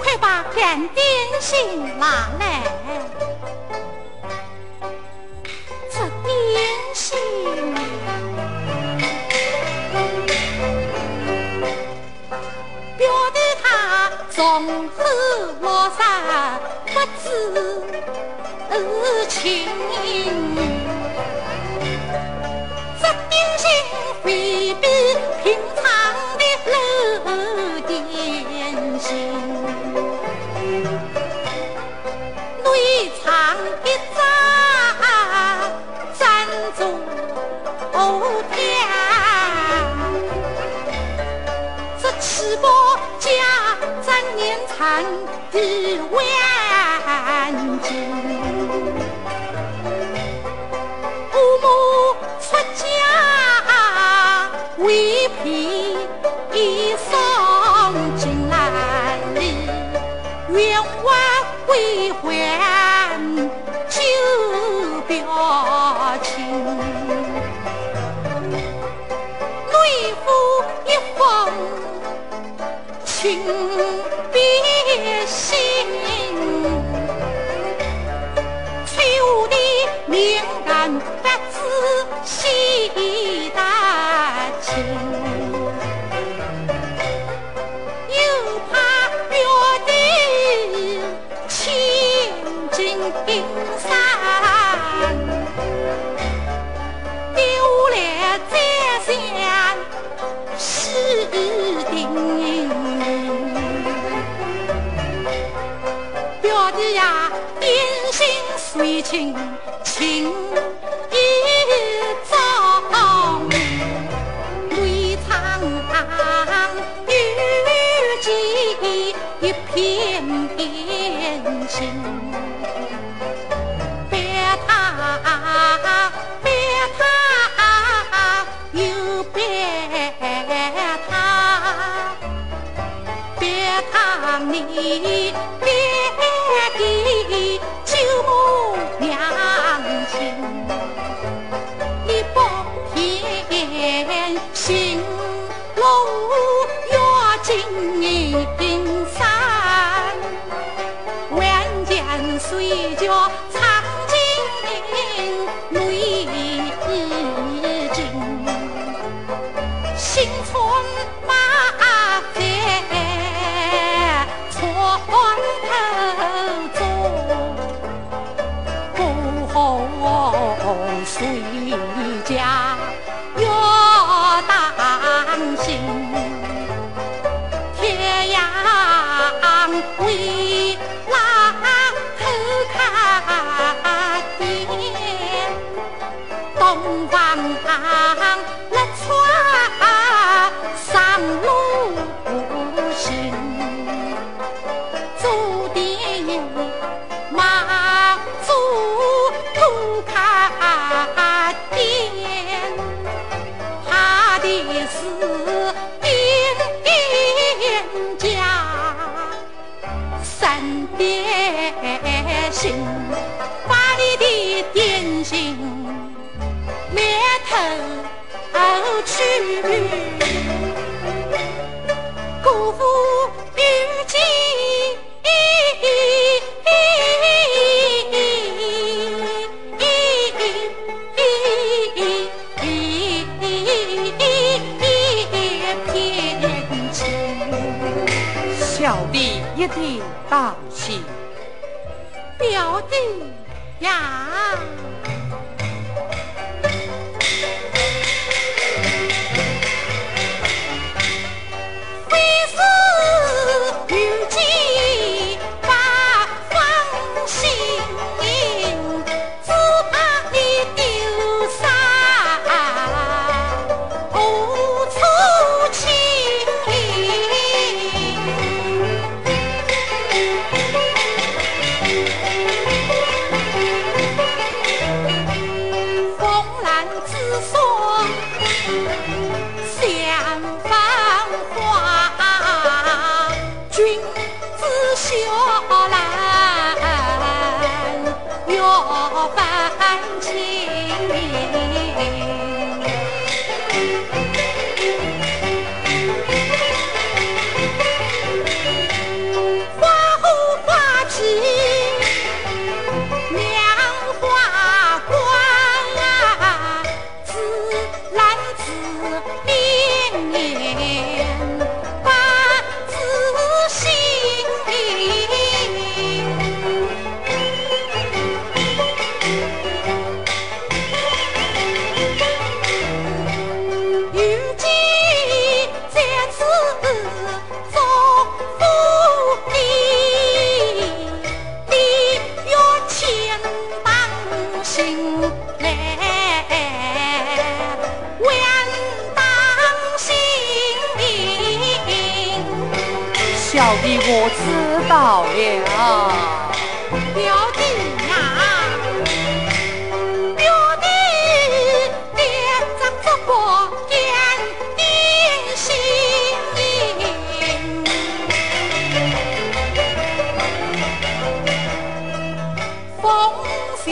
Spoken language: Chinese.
快把干点心拿来。这点心，表弟他从后落山，不知情。年产的万金，父母出家为聘送进来，愿望归还旧表情。不知细大情，又怕表弟亲近山。丢来再想是定。表弟呀，点心随情情一张，内藏有几一片点心。别他，别他，又别他，别他你，别阳为那后看点，东方日出上路行，注定马祖土看点。怕的是点心，把你的点心灭头去。姑父遇见。偏情，小弟一定当表弟呀，感情。小弟我知道了。表弟呀，表弟连长做过点点心，风向。